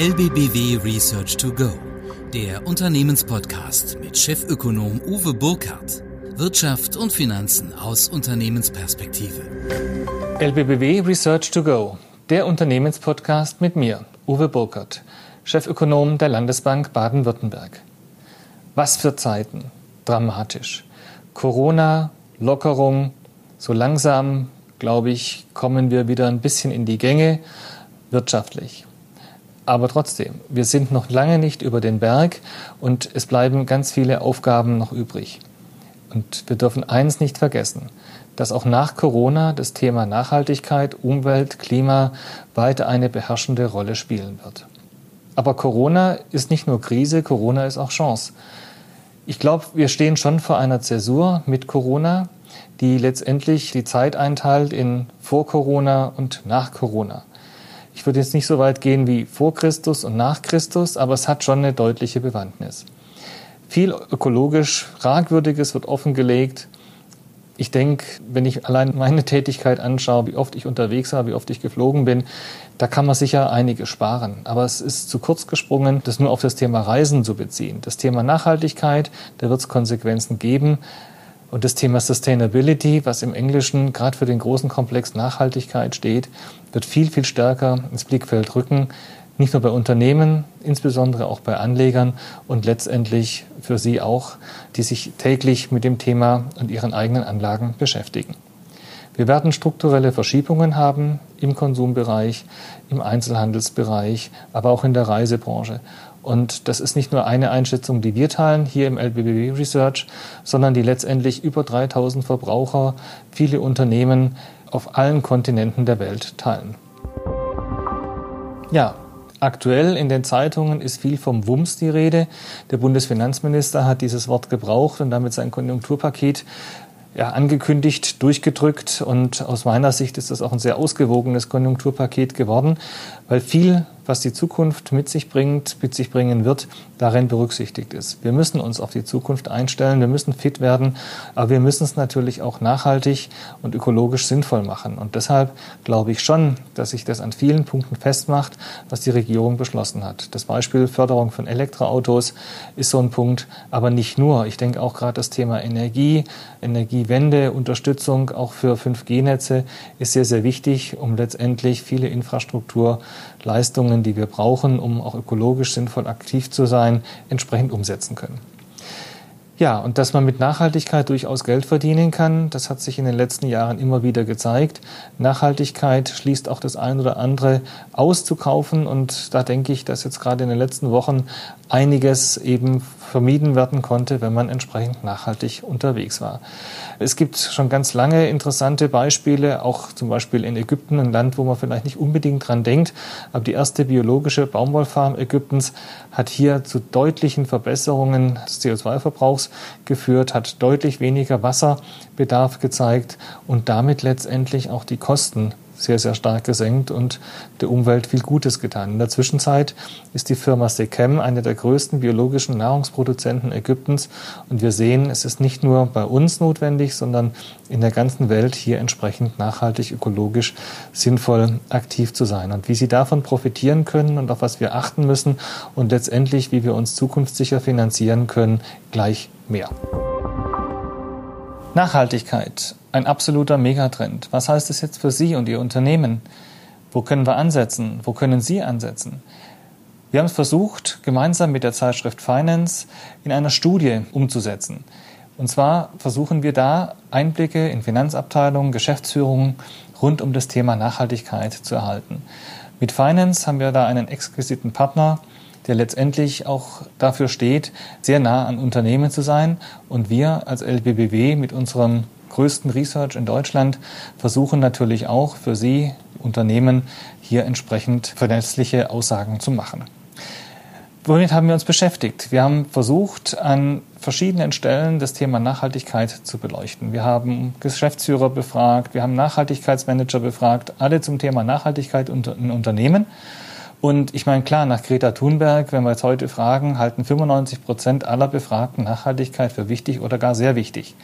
LBBW Research to Go, der Unternehmenspodcast mit Chefökonom Uwe Burkhardt. Wirtschaft und Finanzen aus Unternehmensperspektive. LBBW Research to Go, der Unternehmenspodcast mit mir, Uwe Burkhardt, Chefökonom der Landesbank Baden-Württemberg. Was für Zeiten, dramatisch. Corona, Lockerung, so langsam, glaube ich, kommen wir wieder ein bisschen in die Gänge wirtschaftlich. Aber trotzdem, wir sind noch lange nicht über den Berg und es bleiben ganz viele Aufgaben noch übrig. Und wir dürfen eins nicht vergessen, dass auch nach Corona das Thema Nachhaltigkeit, Umwelt, Klima weiter eine beherrschende Rolle spielen wird. Aber Corona ist nicht nur Krise, Corona ist auch Chance. Ich glaube, wir stehen schon vor einer Zäsur mit Corona, die letztendlich die Zeit einteilt in vor Corona und nach Corona. Ich würde jetzt nicht so weit gehen wie vor Christus und nach Christus, aber es hat schon eine deutliche Bewandtnis. Viel ökologisch Fragwürdiges wird offengelegt. Ich denke, wenn ich allein meine Tätigkeit anschaue, wie oft ich unterwegs war, wie oft ich geflogen bin, da kann man sicher einige sparen. Aber es ist zu kurz gesprungen, das nur auf das Thema Reisen zu beziehen. Das Thema Nachhaltigkeit, da wird es Konsequenzen geben. Und das Thema Sustainability, was im Englischen gerade für den großen Komplex Nachhaltigkeit steht, wird viel, viel stärker ins Blickfeld rücken. Nicht nur bei Unternehmen, insbesondere auch bei Anlegern und letztendlich für Sie auch, die sich täglich mit dem Thema und ihren eigenen Anlagen beschäftigen. Wir werden strukturelle Verschiebungen haben im Konsumbereich, im Einzelhandelsbereich, aber auch in der Reisebranche. Und das ist nicht nur eine Einschätzung, die wir teilen hier im LBBW Research, sondern die letztendlich über 3000 Verbraucher, viele Unternehmen auf allen Kontinenten der Welt teilen. Ja, Aktuell in den Zeitungen ist viel vom Wumms die Rede. Der Bundesfinanzminister hat dieses Wort gebraucht und damit sein Konjunkturpaket ja, angekündigt, durchgedrückt. Und aus meiner Sicht ist das auch ein sehr ausgewogenes Konjunkturpaket geworden, weil viel was die Zukunft mit sich bringt, mit sich bringen wird, darin berücksichtigt ist. Wir müssen uns auf die Zukunft einstellen, wir müssen fit werden, aber wir müssen es natürlich auch nachhaltig und ökologisch sinnvoll machen. Und deshalb glaube ich schon, dass sich das an vielen Punkten festmacht, was die Regierung beschlossen hat. Das Beispiel Förderung von Elektroautos ist so ein Punkt, aber nicht nur. Ich denke auch gerade das Thema Energie, Energiewende, Unterstützung auch für 5G-Netze ist sehr, sehr wichtig, um letztendlich viele Infrastrukturleistungen Maßnahmen, die wir brauchen, um auch ökologisch sinnvoll aktiv zu sein, entsprechend umsetzen können. Ja, und dass man mit Nachhaltigkeit durchaus Geld verdienen kann, das hat sich in den letzten Jahren immer wieder gezeigt. Nachhaltigkeit schließt auch das ein oder andere auszukaufen und da denke ich, dass jetzt gerade in den letzten Wochen einiges eben vermieden werden konnte, wenn man entsprechend nachhaltig unterwegs war. Es gibt schon ganz lange interessante Beispiele, auch zum Beispiel in Ägypten, ein Land, wo man vielleicht nicht unbedingt dran denkt, aber die erste biologische Baumwollfarm Ägyptens hat hier zu deutlichen Verbesserungen des CO2-Verbrauchs geführt, hat deutlich weniger Wasserbedarf gezeigt und damit letztendlich auch die Kosten sehr, sehr stark gesenkt und der Umwelt viel Gutes getan. In der Zwischenzeit ist die Firma Sechem eine der größten biologischen Nahrungsproduzenten Ägyptens und wir sehen, es ist nicht nur bei uns notwendig, sondern in der ganzen Welt hier entsprechend nachhaltig, ökologisch sinnvoll aktiv zu sein. Und wie Sie davon profitieren können und auf was wir achten müssen und letztendlich, wie wir uns zukunftssicher finanzieren können, gleich mehr. Nachhaltigkeit, ein absoluter Megatrend. Was heißt das jetzt für Sie und Ihr Unternehmen? Wo können wir ansetzen? Wo können Sie ansetzen? Wir haben es versucht, gemeinsam mit der Zeitschrift Finance in einer Studie umzusetzen. Und zwar versuchen wir da Einblicke in Finanzabteilungen, Geschäftsführungen rund um das Thema Nachhaltigkeit zu erhalten. Mit Finance haben wir da einen exquisiten Partner, der letztendlich auch dafür steht, sehr nah an Unternehmen zu sein. Und wir als LBBW mit unserem größten Research in Deutschland versuchen natürlich auch für Sie Unternehmen hier entsprechend verlässliche Aussagen zu machen. Womit haben wir uns beschäftigt? Wir haben versucht, an verschiedenen Stellen das Thema Nachhaltigkeit zu beleuchten. Wir haben Geschäftsführer befragt, wir haben Nachhaltigkeitsmanager befragt, alle zum Thema Nachhaltigkeit in Unternehmen und ich meine, klar, nach Greta Thunberg, wenn wir jetzt heute fragen, halten 95 Prozent aller Befragten Nachhaltigkeit für wichtig oder gar sehr wichtig.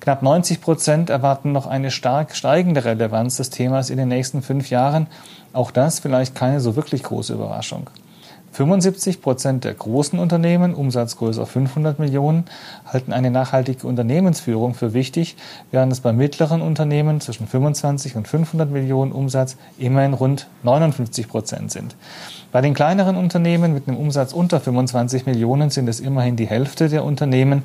Knapp 90 Prozent erwarten noch eine stark steigende Relevanz des Themas in den nächsten fünf Jahren. Auch das vielleicht keine so wirklich große Überraschung. 75 Prozent der großen Unternehmen, Umsatzgröße 500 Millionen, halten eine nachhaltige Unternehmensführung für wichtig, während es bei mittleren Unternehmen zwischen 25 und 500 Millionen Umsatz immerhin rund 59 Prozent sind. Bei den kleineren Unternehmen mit einem Umsatz unter 25 Millionen sind es immerhin die Hälfte der Unternehmen,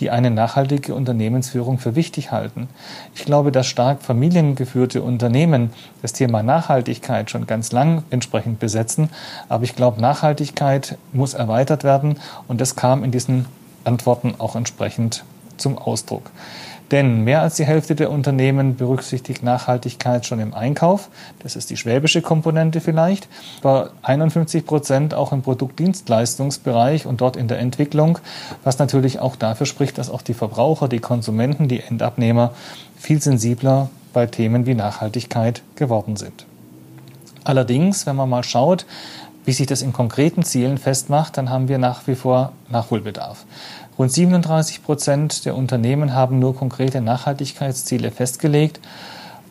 die eine nachhaltige Unternehmensführung für wichtig halten. Ich glaube, dass stark familiengeführte Unternehmen das Thema Nachhaltigkeit schon ganz lang entsprechend besetzen, aber ich glaube, Nachhaltigkeit muss erweitert werden und das kam in diesen Antworten auch entsprechend zum Ausdruck. Denn mehr als die Hälfte der Unternehmen berücksichtigt Nachhaltigkeit schon im Einkauf. Das ist die schwäbische Komponente vielleicht. Aber 51 Prozent auch im Produktdienstleistungsbereich und dort in der Entwicklung, was natürlich auch dafür spricht, dass auch die Verbraucher, die Konsumenten, die Endabnehmer viel sensibler bei Themen wie Nachhaltigkeit geworden sind. Allerdings, wenn man mal schaut, wie sich das in konkreten Zielen festmacht, dann haben wir nach wie vor Nachholbedarf. Rund 37 Prozent der Unternehmen haben nur konkrete Nachhaltigkeitsziele festgelegt.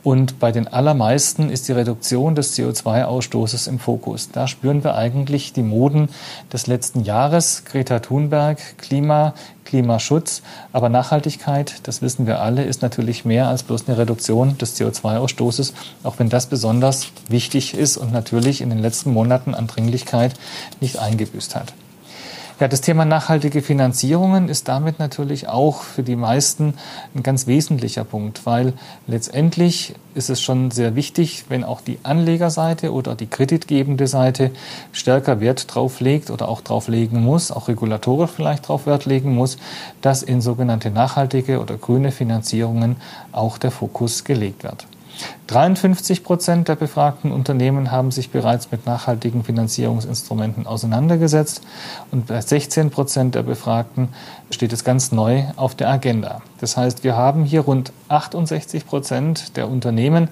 Und bei den allermeisten ist die Reduktion des CO2-Ausstoßes im Fokus. Da spüren wir eigentlich die Moden des letzten Jahres. Greta Thunberg, Klima, Klimaschutz. Aber Nachhaltigkeit, das wissen wir alle, ist natürlich mehr als bloß eine Reduktion des CO2-Ausstoßes, auch wenn das besonders wichtig ist und natürlich in den letzten Monaten an Dringlichkeit nicht eingebüßt hat. Ja, das Thema nachhaltige Finanzierungen ist damit natürlich auch für die meisten ein ganz wesentlicher Punkt, weil letztendlich ist es schon sehr wichtig, wenn auch die Anlegerseite oder die kreditgebende Seite stärker Wert drauf legt oder auch drauf legen muss, auch regulatorisch vielleicht drauf Wert legen muss, dass in sogenannte nachhaltige oder grüne Finanzierungen auch der Fokus gelegt wird. 53 Prozent der befragten Unternehmen haben sich bereits mit nachhaltigen Finanzierungsinstrumenten auseinandergesetzt und bei 16 Prozent der Befragten steht es ganz neu auf der Agenda. Das heißt, wir haben hier rund 68 Prozent der Unternehmen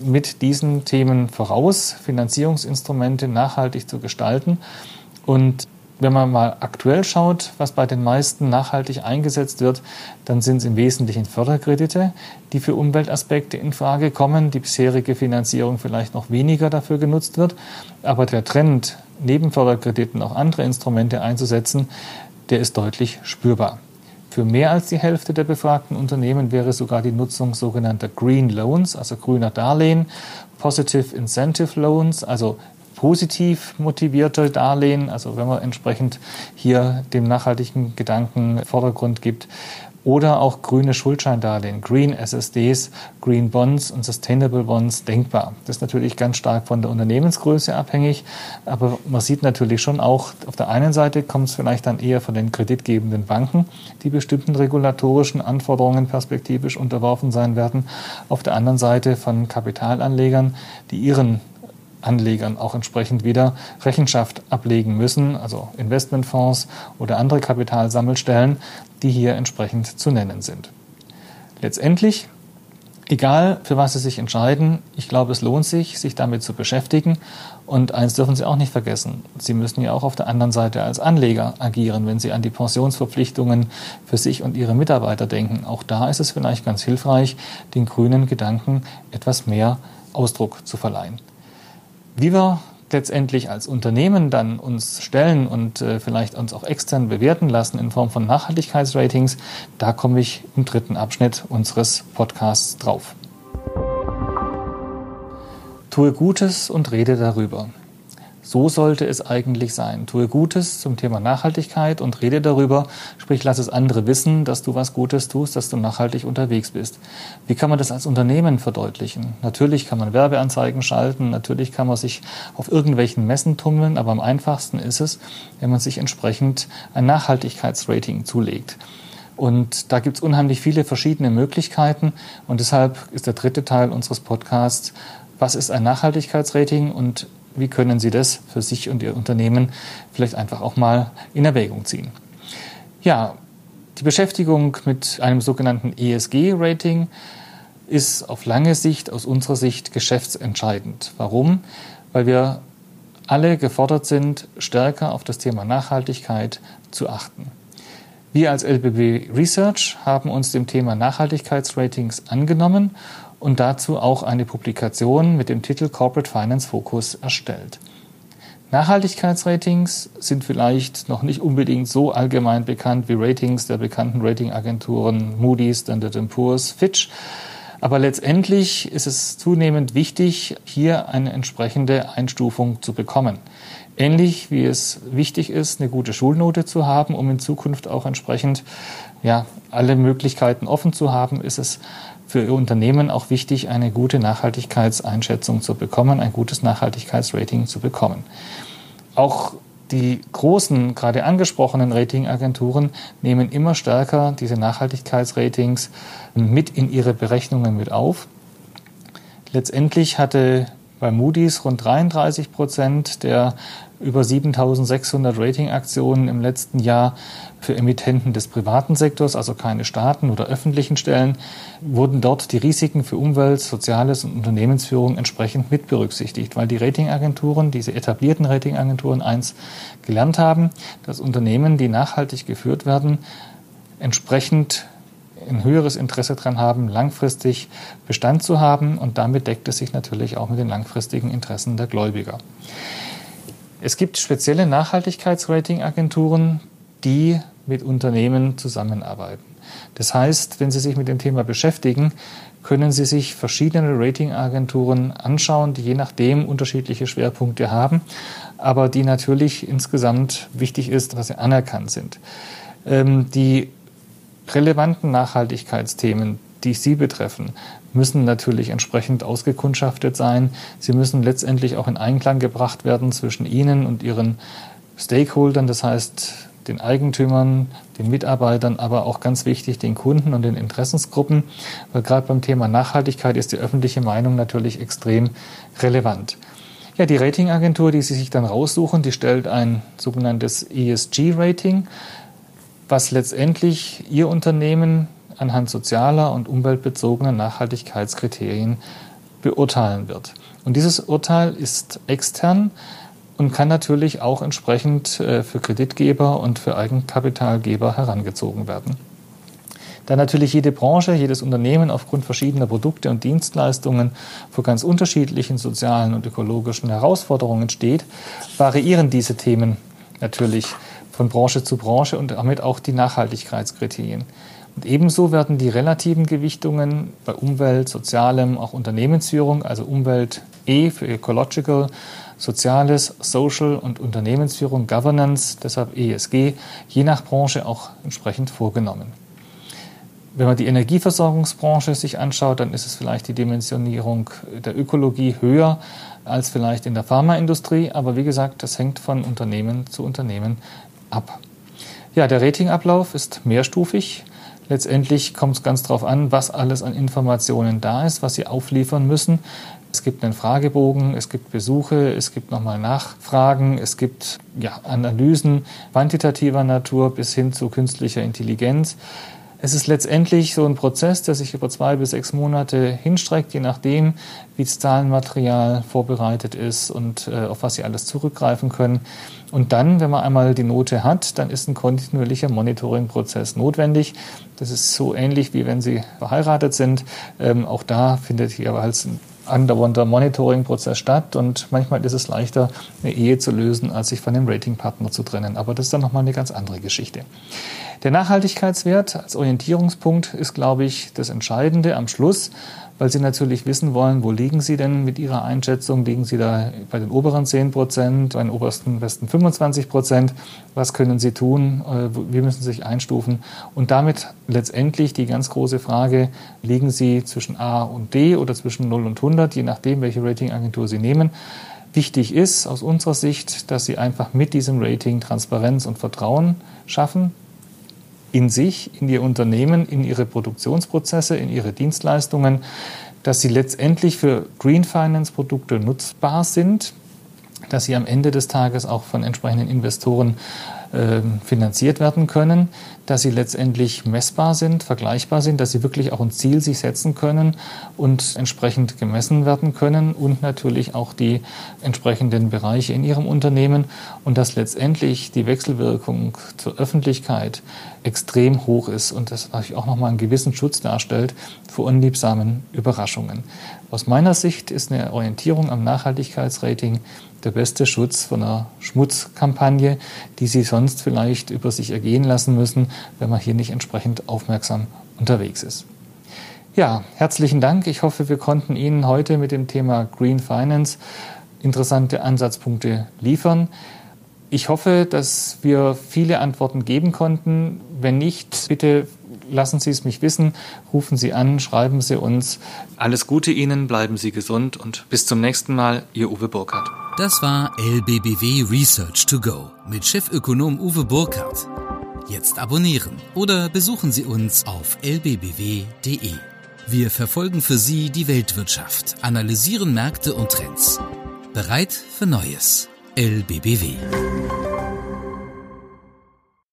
mit diesen Themen voraus, Finanzierungsinstrumente nachhaltig zu gestalten. Und wenn man mal aktuell schaut, was bei den meisten nachhaltig eingesetzt wird, dann sind es im Wesentlichen Förderkredite, die für Umweltaspekte in Frage kommen, die bisherige Finanzierung vielleicht noch weniger dafür genutzt wird. Aber der Trend, neben Förderkrediten auch andere Instrumente einzusetzen, der ist deutlich spürbar. Für mehr als die Hälfte der befragten Unternehmen wäre sogar die Nutzung sogenannter Green Loans, also grüner Darlehen, Positive Incentive Loans, also positiv motivierte Darlehen, also wenn man entsprechend hier dem nachhaltigen Gedanken Vordergrund gibt, oder auch grüne Schuldscheindarlehen, Green SSDs, Green Bonds und Sustainable Bonds denkbar. Das ist natürlich ganz stark von der Unternehmensgröße abhängig, aber man sieht natürlich schon auch, auf der einen Seite kommt es vielleicht dann eher von den kreditgebenden Banken, die bestimmten regulatorischen Anforderungen perspektivisch unterworfen sein werden, auf der anderen Seite von Kapitalanlegern, die ihren Anlegern auch entsprechend wieder Rechenschaft ablegen müssen, also Investmentfonds oder andere Kapitalsammelstellen, die hier entsprechend zu nennen sind. Letztendlich, egal für was Sie sich entscheiden, ich glaube, es lohnt sich, sich damit zu beschäftigen. Und eins dürfen Sie auch nicht vergessen, Sie müssen ja auch auf der anderen Seite als Anleger agieren, wenn Sie an die Pensionsverpflichtungen für sich und Ihre Mitarbeiter denken. Auch da ist es vielleicht ganz hilfreich, den grünen Gedanken etwas mehr Ausdruck zu verleihen. Wie wir letztendlich als Unternehmen dann uns stellen und äh, vielleicht uns auch extern bewerten lassen in Form von Nachhaltigkeitsratings, da komme ich im dritten Abschnitt unseres Podcasts drauf. Tue Gutes und rede darüber. So sollte es eigentlich sein. Tue Gutes zum Thema Nachhaltigkeit und rede darüber. Sprich, lass es andere wissen, dass du was Gutes tust, dass du nachhaltig unterwegs bist. Wie kann man das als Unternehmen verdeutlichen? Natürlich kann man Werbeanzeigen schalten, natürlich kann man sich auf irgendwelchen Messen tummeln, aber am einfachsten ist es, wenn man sich entsprechend ein Nachhaltigkeitsrating zulegt. Und da gibt es unheimlich viele verschiedene Möglichkeiten. Und deshalb ist der dritte Teil unseres Podcasts, was ist ein Nachhaltigkeitsrating und wie können Sie das für sich und Ihr Unternehmen vielleicht einfach auch mal in Erwägung ziehen? Ja, die Beschäftigung mit einem sogenannten ESG-Rating ist auf lange Sicht aus unserer Sicht geschäftsentscheidend. Warum? Weil wir alle gefordert sind, stärker auf das Thema Nachhaltigkeit zu achten. Wir als LBB Research haben uns dem Thema Nachhaltigkeitsratings angenommen und dazu auch eine Publikation mit dem Titel Corporate Finance Focus erstellt. Nachhaltigkeitsratings sind vielleicht noch nicht unbedingt so allgemein bekannt wie Ratings der bekannten Ratingagenturen Moody's, Standard Poor's, Fitch. Aber letztendlich ist es zunehmend wichtig, hier eine entsprechende Einstufung zu bekommen. Ähnlich wie es wichtig ist, eine gute Schulnote zu haben, um in Zukunft auch entsprechend ja, alle Möglichkeiten offen zu haben, ist es für Unternehmen auch wichtig, eine gute Nachhaltigkeitseinschätzung zu bekommen, ein gutes Nachhaltigkeitsrating zu bekommen. Auch die großen, gerade angesprochenen Ratingagenturen nehmen immer stärker diese Nachhaltigkeitsratings mit in ihre Berechnungen mit auf. Letztendlich hatte bei Moody's rund 33 Prozent der über 7600 Ratingaktionen im letzten Jahr für Emittenten des privaten Sektors, also keine Staaten oder öffentlichen Stellen, wurden dort die Risiken für Umwelt, Soziales und Unternehmensführung entsprechend mit berücksichtigt, weil die Ratingagenturen, diese etablierten Ratingagenturen eins gelernt haben, dass Unternehmen, die nachhaltig geführt werden, entsprechend ein höheres Interesse daran haben, langfristig Bestand zu haben und damit deckt es sich natürlich auch mit den langfristigen Interessen der Gläubiger. Es gibt spezielle Nachhaltigkeitsratingagenturen, die mit Unternehmen zusammenarbeiten. Das heißt, wenn Sie sich mit dem Thema beschäftigen, können Sie sich verschiedene Ratingagenturen anschauen, die je nachdem unterschiedliche Schwerpunkte haben, aber die natürlich insgesamt wichtig ist, dass sie anerkannt sind. Ähm, die relevanten Nachhaltigkeitsthemen, die Sie betreffen, müssen natürlich entsprechend ausgekundschaftet sein. Sie müssen letztendlich auch in Einklang gebracht werden zwischen Ihnen und Ihren Stakeholdern, das heißt den Eigentümern, den Mitarbeitern, aber auch ganz wichtig den Kunden und den Interessensgruppen, weil gerade beim Thema Nachhaltigkeit ist die öffentliche Meinung natürlich extrem relevant. Ja, die Ratingagentur, die Sie sich dann raussuchen, die stellt ein sogenanntes ESG-Rating, was letztendlich Ihr Unternehmen anhand sozialer und umweltbezogener Nachhaltigkeitskriterien beurteilen wird. Und dieses Urteil ist extern und kann natürlich auch entsprechend äh, für Kreditgeber und für Eigenkapitalgeber herangezogen werden. Da natürlich jede Branche, jedes Unternehmen aufgrund verschiedener Produkte und Dienstleistungen vor ganz unterschiedlichen sozialen und ökologischen Herausforderungen steht, variieren diese Themen natürlich von Branche zu Branche und damit auch die Nachhaltigkeitskriterien. Und ebenso werden die relativen Gewichtungen bei Umwelt, Sozialem, auch Unternehmensführung, also Umwelt E für Ecological, Soziales, Social und Unternehmensführung, Governance, deshalb ESG, je nach Branche auch entsprechend vorgenommen. Wenn man die Energieversorgungsbranche sich anschaut, dann ist es vielleicht die Dimensionierung der Ökologie höher als vielleicht in der Pharmaindustrie, aber wie gesagt, das hängt von Unternehmen zu Unternehmen ab. Ja, der Ratingablauf ist mehrstufig. Letztendlich kommt es ganz darauf an, was alles an Informationen da ist, was Sie aufliefern müssen. Es gibt einen Fragebogen, es gibt Besuche, es gibt nochmal Nachfragen, es gibt ja, Analysen quantitativer Natur bis hin zu künstlicher Intelligenz. Es ist letztendlich so ein Prozess, der sich über zwei bis sechs Monate hinstreckt, je nachdem, wie das Zahlenmaterial vorbereitet ist und äh, auf was Sie alles zurückgreifen können. Und dann, wenn man einmal die Note hat, dann ist ein kontinuierlicher Monitoring-Prozess notwendig. Das ist so ähnlich wie wenn Sie verheiratet sind. Ähm, auch da findet jeweils ein andauernder Monitoring-Prozess statt und manchmal ist es leichter, eine Ehe zu lösen, als sich von dem Ratingpartner zu trennen. Aber das ist dann nochmal eine ganz andere Geschichte. Der Nachhaltigkeitswert als Orientierungspunkt ist, glaube ich, das Entscheidende am Schluss, weil Sie natürlich wissen wollen, wo liegen Sie denn mit Ihrer Einschätzung? Liegen Sie da bei den oberen 10 Prozent, bei den obersten besten 25 Prozent? Was können Sie tun? Äh, wie müssen Sie sich einstufen? Und damit letztendlich die ganz große Frage, liegen Sie zwischen A und D oder zwischen 0 und 100, je nachdem, welche Ratingagentur Sie nehmen? Wichtig ist aus unserer Sicht, dass Sie einfach mit diesem Rating Transparenz und Vertrauen schaffen in sich, in ihr Unternehmen, in ihre Produktionsprozesse, in ihre Dienstleistungen, dass sie letztendlich für Green Finance Produkte nutzbar sind. Dass sie am Ende des Tages auch von entsprechenden Investoren äh, finanziert werden können, dass sie letztendlich messbar sind, vergleichbar sind, dass sie wirklich auch ein Ziel sich setzen können und entsprechend gemessen werden können und natürlich auch die entsprechenden Bereiche in ihrem Unternehmen und dass letztendlich die Wechselwirkung zur Öffentlichkeit extrem hoch ist und das natürlich auch nochmal einen gewissen Schutz darstellt vor unliebsamen Überraschungen. Aus meiner Sicht ist eine Orientierung am Nachhaltigkeitsrating der beste Schutz von einer Schmutzkampagne, die Sie sonst vielleicht über sich ergehen lassen müssen, wenn man hier nicht entsprechend aufmerksam unterwegs ist. Ja, herzlichen Dank. Ich hoffe, wir konnten Ihnen heute mit dem Thema Green Finance interessante Ansatzpunkte liefern. Ich hoffe, dass wir viele Antworten geben konnten. Wenn nicht, bitte lassen Sie es mich wissen, rufen Sie an, schreiben Sie uns. Alles Gute Ihnen, bleiben Sie gesund und bis zum nächsten Mal, Ihr Uwe Burkhardt. Das war LBBW Research to Go mit Chefökonom Uwe Burkhardt. Jetzt abonnieren oder besuchen Sie uns auf lbbw.de. Wir verfolgen für Sie die Weltwirtschaft, analysieren Märkte und Trends. Bereit für Neues. LBBW.